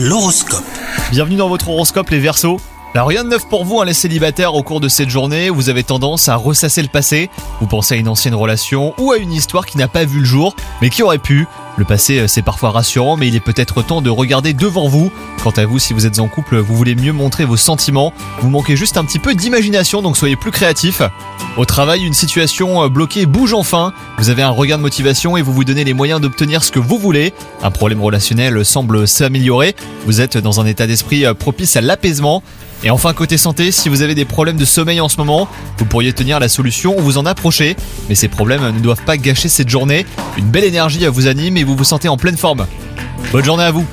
L'horoscope. Bienvenue dans votre horoscope les Verseaux. Alors rien de neuf pour vous, hein, les célibataires au cours de cette journée, vous avez tendance à ressasser le passé, vous pensez à une ancienne relation ou à une histoire qui n'a pas vu le jour, mais qui aurait pu. Le passé, euh, c'est parfois rassurant, mais il est peut-être temps de regarder devant vous. Quant à vous, si vous êtes en couple, vous voulez mieux montrer vos sentiments, vous manquez juste un petit peu d'imagination, donc soyez plus créatif. Au travail, une situation euh, bloquée bouge enfin, vous avez un regain de motivation et vous vous donnez les moyens d'obtenir ce que vous voulez. Un problème relationnel semble s'améliorer, vous êtes dans un état d'esprit euh, propice à l'apaisement. Et enfin côté santé, si vous avez des problèmes de sommeil en ce moment, vous pourriez tenir la solution ou vous en approcher. Mais ces problèmes ne doivent pas gâcher cette journée. Une belle énergie vous anime et vous vous sentez en pleine forme. Bonne journée à vous